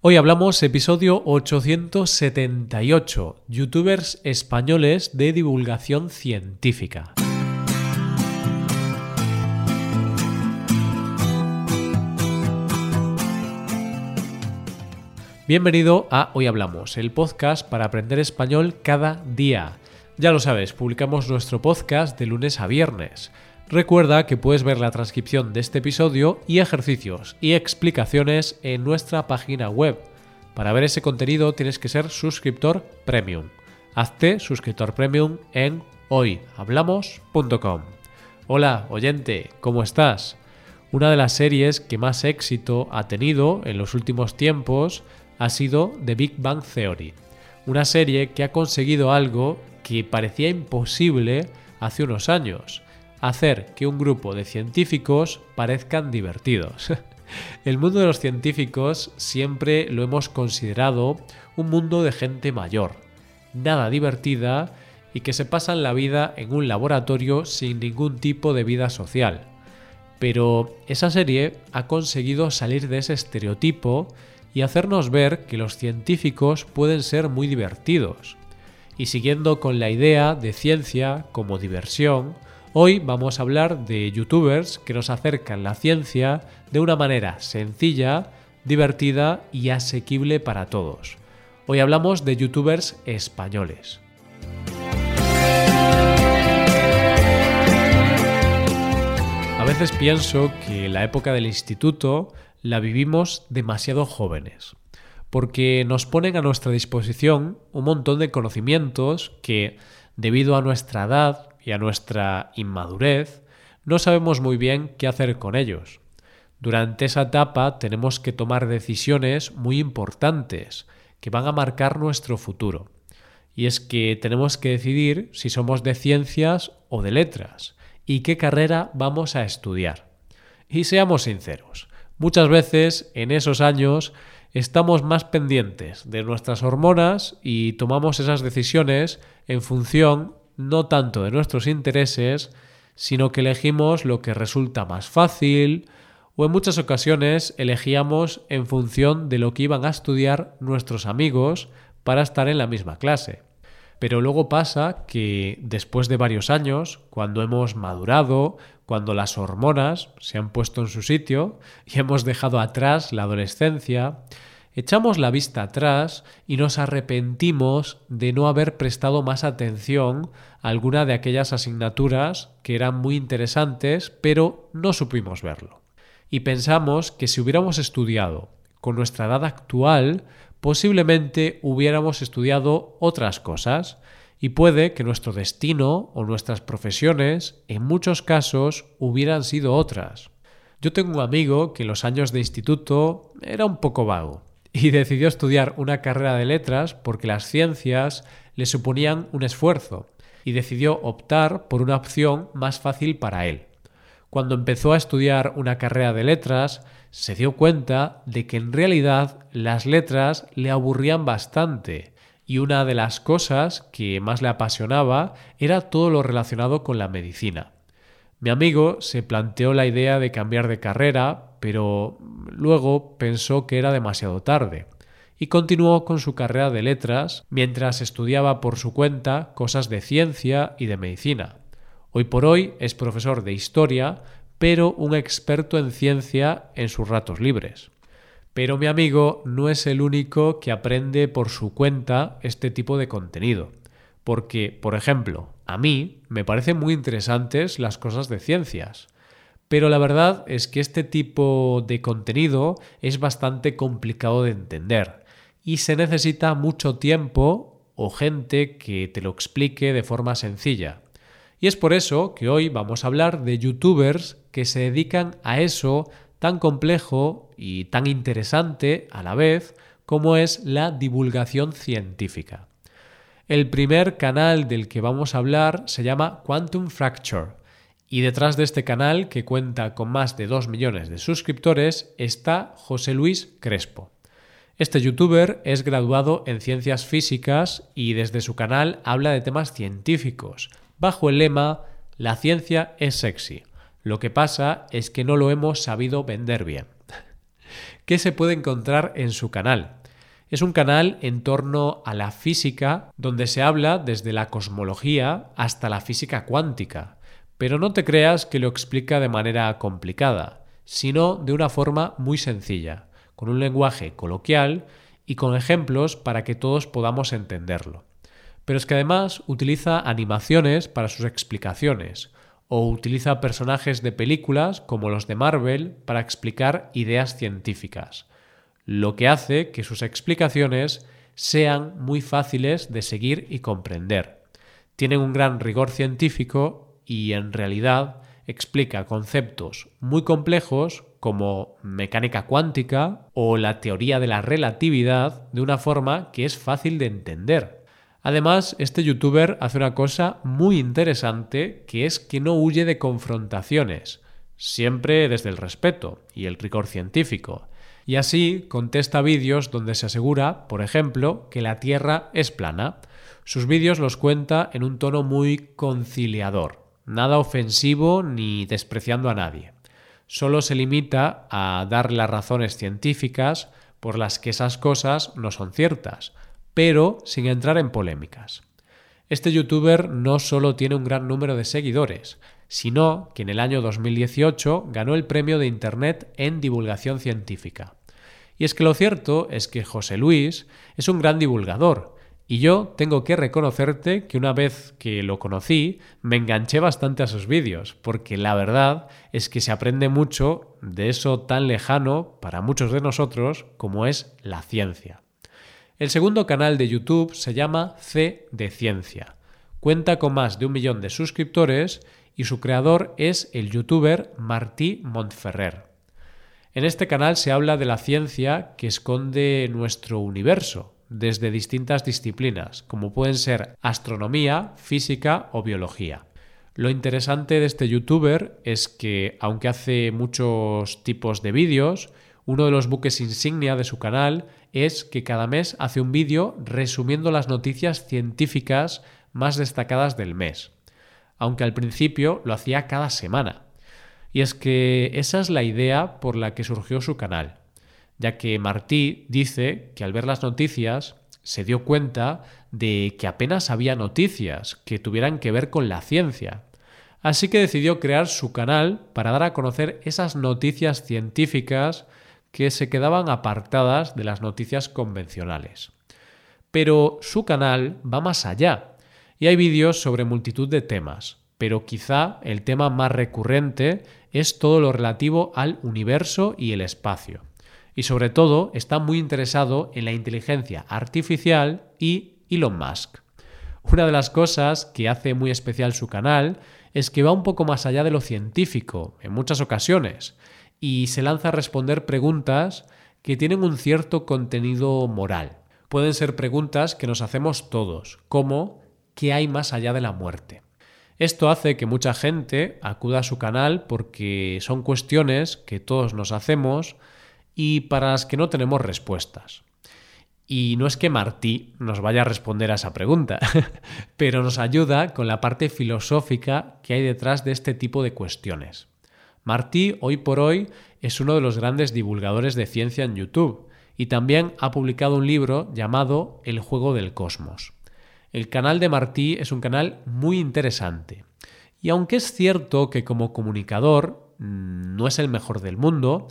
Hoy hablamos episodio 878, youtubers españoles de divulgación científica. Bienvenido a Hoy Hablamos, el podcast para aprender español cada día. Ya lo sabes, publicamos nuestro podcast de lunes a viernes. Recuerda que puedes ver la transcripción de este episodio y ejercicios y explicaciones en nuestra página web. Para ver ese contenido tienes que ser suscriptor premium. Hazte suscriptor premium en hoyhablamos.com. Hola, oyente, ¿cómo estás? Una de las series que más éxito ha tenido en los últimos tiempos ha sido The Big Bang Theory, una serie que ha conseguido algo que parecía imposible hace unos años, hacer que un grupo de científicos parezcan divertidos. El mundo de los científicos siempre lo hemos considerado un mundo de gente mayor, nada divertida y que se pasan la vida en un laboratorio sin ningún tipo de vida social. Pero esa serie ha conseguido salir de ese estereotipo y hacernos ver que los científicos pueden ser muy divertidos. Y siguiendo con la idea de ciencia como diversión, Hoy vamos a hablar de youtubers que nos acercan la ciencia de una manera sencilla, divertida y asequible para todos. Hoy hablamos de youtubers españoles. A veces pienso que la época del instituto la vivimos demasiado jóvenes, porque nos ponen a nuestra disposición un montón de conocimientos que, debido a nuestra edad y a nuestra inmadurez, no sabemos muy bien qué hacer con ellos. Durante esa etapa tenemos que tomar decisiones muy importantes que van a marcar nuestro futuro. Y es que tenemos que decidir si somos de ciencias o de letras y qué carrera vamos a estudiar. Y seamos sinceros, muchas veces en esos años estamos más pendientes de nuestras hormonas y tomamos esas decisiones en función no tanto de nuestros intereses, sino que elegimos lo que resulta más fácil, o en muchas ocasiones elegíamos en función de lo que iban a estudiar nuestros amigos para estar en la misma clase. Pero luego pasa que después de varios años, cuando hemos madurado, cuando las hormonas se han puesto en su sitio y hemos dejado atrás la adolescencia, echamos la vista atrás y nos arrepentimos de no haber prestado más atención a alguna de aquellas asignaturas que eran muy interesantes, pero no supimos verlo. Y pensamos que si hubiéramos estudiado con nuestra edad actual, posiblemente hubiéramos estudiado otras cosas, y puede que nuestro destino o nuestras profesiones en muchos casos hubieran sido otras. Yo tengo un amigo que en los años de instituto era un poco vago y decidió estudiar una carrera de letras porque las ciencias le suponían un esfuerzo y decidió optar por una opción más fácil para él. Cuando empezó a estudiar una carrera de letras, se dio cuenta de que en realidad las letras le aburrían bastante y una de las cosas que más le apasionaba era todo lo relacionado con la medicina. Mi amigo se planteó la idea de cambiar de carrera, pero luego pensó que era demasiado tarde y continuó con su carrera de letras mientras estudiaba por su cuenta cosas de ciencia y de medicina. Hoy por hoy es profesor de historia, pero un experto en ciencia en sus ratos libres. Pero mi amigo no es el único que aprende por su cuenta este tipo de contenido. Porque, por ejemplo, a mí me parecen muy interesantes las cosas de ciencias. Pero la verdad es que este tipo de contenido es bastante complicado de entender y se necesita mucho tiempo o gente que te lo explique de forma sencilla. Y es por eso que hoy vamos a hablar de youtubers que se dedican a eso tan complejo y tan interesante a la vez como es la divulgación científica. El primer canal del que vamos a hablar se llama Quantum Fracture. Y detrás de este canal, que cuenta con más de 2 millones de suscriptores, está José Luis Crespo. Este youtuber es graduado en ciencias físicas y desde su canal habla de temas científicos, bajo el lema La ciencia es sexy. Lo que pasa es que no lo hemos sabido vender bien. ¿qué se puede encontrar en su canal? Es un canal en torno a la física donde se habla desde la cosmología hasta la física cuántica, pero no te creas que lo explica de manera complicada, sino de una forma muy sencilla, con un lenguaje coloquial y con ejemplos para que todos podamos entenderlo. Pero es que además utiliza animaciones para sus explicaciones, o utiliza personajes de películas como los de Marvel para explicar ideas científicas lo que hace que sus explicaciones sean muy fáciles de seguir y comprender. Tienen un gran rigor científico y en realidad explica conceptos muy complejos como mecánica cuántica o la teoría de la relatividad de una forma que es fácil de entender. Además, este youtuber hace una cosa muy interesante que es que no huye de confrontaciones, siempre desde el respeto y el rigor científico y así contesta vídeos donde se asegura, por ejemplo, que la Tierra es plana. Sus vídeos los cuenta en un tono muy conciliador, nada ofensivo ni despreciando a nadie. Solo se limita a dar las razones científicas por las que esas cosas no son ciertas, pero sin entrar en polémicas. Este youtuber no solo tiene un gran número de seguidores, sino que en el año 2018 ganó el premio de Internet en divulgación científica. Y es que lo cierto es que José Luis es un gran divulgador, y yo tengo que reconocerte que una vez que lo conocí, me enganché bastante a sus vídeos, porque la verdad es que se aprende mucho de eso tan lejano para muchos de nosotros como es la ciencia. El segundo canal de YouTube se llama C de Ciencia. Cuenta con más de un millón de suscriptores y su creador es el youtuber Martí Montferrer. En este canal se habla de la ciencia que esconde nuestro universo, desde distintas disciplinas, como pueden ser astronomía, física o biología. Lo interesante de este youtuber es que, aunque hace muchos tipos de vídeos, uno de los buques insignia de su canal es que cada mes hace un vídeo resumiendo las noticias científicas más destacadas del mes, aunque al principio lo hacía cada semana. Y es que esa es la idea por la que surgió su canal, ya que Martí dice que al ver las noticias se dio cuenta de que apenas había noticias que tuvieran que ver con la ciencia. Así que decidió crear su canal para dar a conocer esas noticias científicas que se quedaban apartadas de las noticias convencionales. Pero su canal va más allá y hay vídeos sobre multitud de temas, pero quizá el tema más recurrente es todo lo relativo al universo y el espacio. Y sobre todo está muy interesado en la inteligencia artificial y Elon Musk. Una de las cosas que hace muy especial su canal es que va un poco más allá de lo científico, en muchas ocasiones, y se lanza a responder preguntas que tienen un cierto contenido moral. Pueden ser preguntas que nos hacemos todos, como ¿qué hay más allá de la muerte? Esto hace que mucha gente acuda a su canal porque son cuestiones que todos nos hacemos y para las que no tenemos respuestas. Y no es que Martí nos vaya a responder a esa pregunta, pero nos ayuda con la parte filosófica que hay detrás de este tipo de cuestiones. Martí, hoy por hoy, es uno de los grandes divulgadores de ciencia en YouTube y también ha publicado un libro llamado El juego del cosmos. El canal de Martí es un canal muy interesante. Y aunque es cierto que como comunicador mm, no es el mejor del mundo,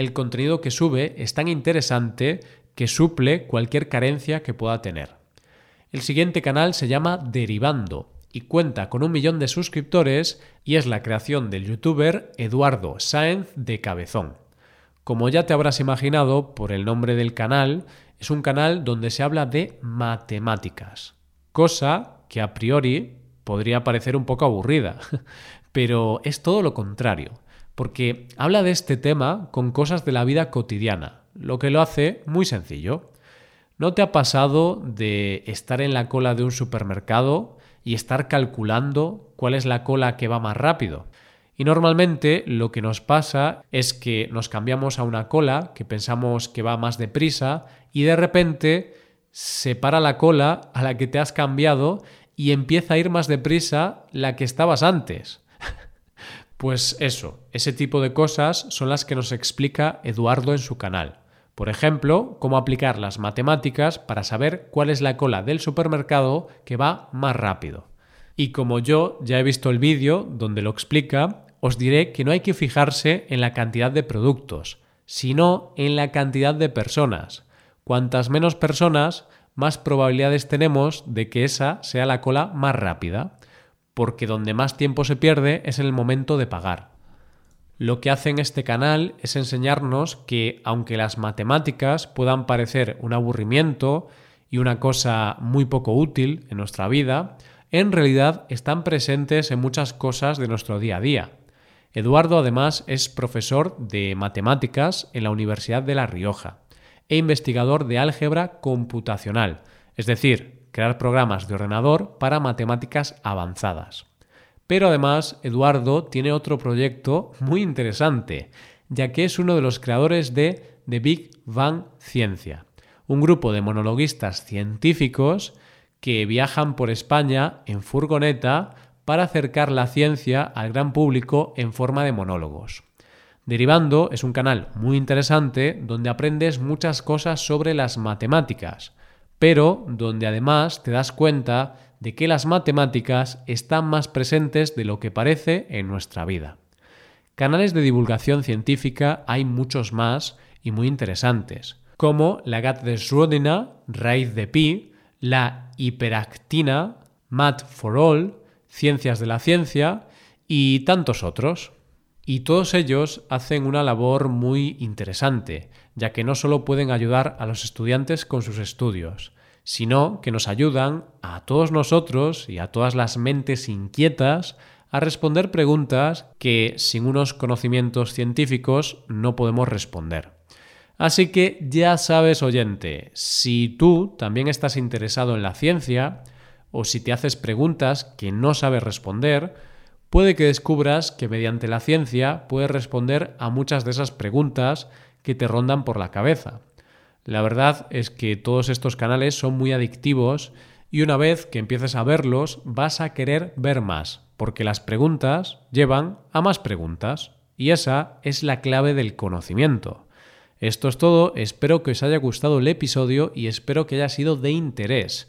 el contenido que sube es tan interesante que suple cualquier carencia que pueda tener. El siguiente canal se llama Derivando y cuenta con un millón de suscriptores y es la creación del youtuber Eduardo Sáenz de Cabezón. Como ya te habrás imaginado por el nombre del canal, es un canal donde se habla de matemáticas cosa que a priori podría parecer un poco aburrida, pero es todo lo contrario, porque habla de este tema con cosas de la vida cotidiana, lo que lo hace muy sencillo. ¿No te ha pasado de estar en la cola de un supermercado y estar calculando cuál es la cola que va más rápido? Y normalmente lo que nos pasa es que nos cambiamos a una cola que pensamos que va más deprisa y de repente separa la cola a la que te has cambiado y empieza a ir más deprisa la que estabas antes. Pues eso, ese tipo de cosas son las que nos explica Eduardo en su canal. Por ejemplo, cómo aplicar las matemáticas para saber cuál es la cola del supermercado que va más rápido. Y como yo ya he visto el vídeo donde lo explica, os diré que no hay que fijarse en la cantidad de productos, sino en la cantidad de personas. Cuantas menos personas, más probabilidades tenemos de que esa sea la cola más rápida, porque donde más tiempo se pierde es en el momento de pagar. Lo que hace en este canal es enseñarnos que aunque las matemáticas puedan parecer un aburrimiento y una cosa muy poco útil en nuestra vida, en realidad están presentes en muchas cosas de nuestro día a día. Eduardo además es profesor de matemáticas en la Universidad de La Rioja e investigador de álgebra computacional, es decir, crear programas de ordenador para matemáticas avanzadas. Pero además, Eduardo tiene otro proyecto muy interesante, ya que es uno de los creadores de The Big Bang Ciencia, un grupo de monologuistas científicos que viajan por España en furgoneta para acercar la ciencia al gran público en forma de monólogos. Derivando es un canal muy interesante donde aprendes muchas cosas sobre las matemáticas, pero donde además te das cuenta de que las matemáticas están más presentes de lo que parece en nuestra vida. Canales de divulgación científica hay muchos más y muy interesantes, como la GAT de Schrödinger, raíz de pi, la hiperactina, Math for All, Ciencias de la Ciencia y tantos otros. Y todos ellos hacen una labor muy interesante, ya que no solo pueden ayudar a los estudiantes con sus estudios, sino que nos ayudan a todos nosotros y a todas las mentes inquietas a responder preguntas que sin unos conocimientos científicos no podemos responder. Así que ya sabes, oyente, si tú también estás interesado en la ciencia o si te haces preguntas que no sabes responder, puede que descubras que mediante la ciencia puedes responder a muchas de esas preguntas que te rondan por la cabeza. La verdad es que todos estos canales son muy adictivos y una vez que empieces a verlos vas a querer ver más, porque las preguntas llevan a más preguntas y esa es la clave del conocimiento. Esto es todo, espero que os haya gustado el episodio y espero que haya sido de interés.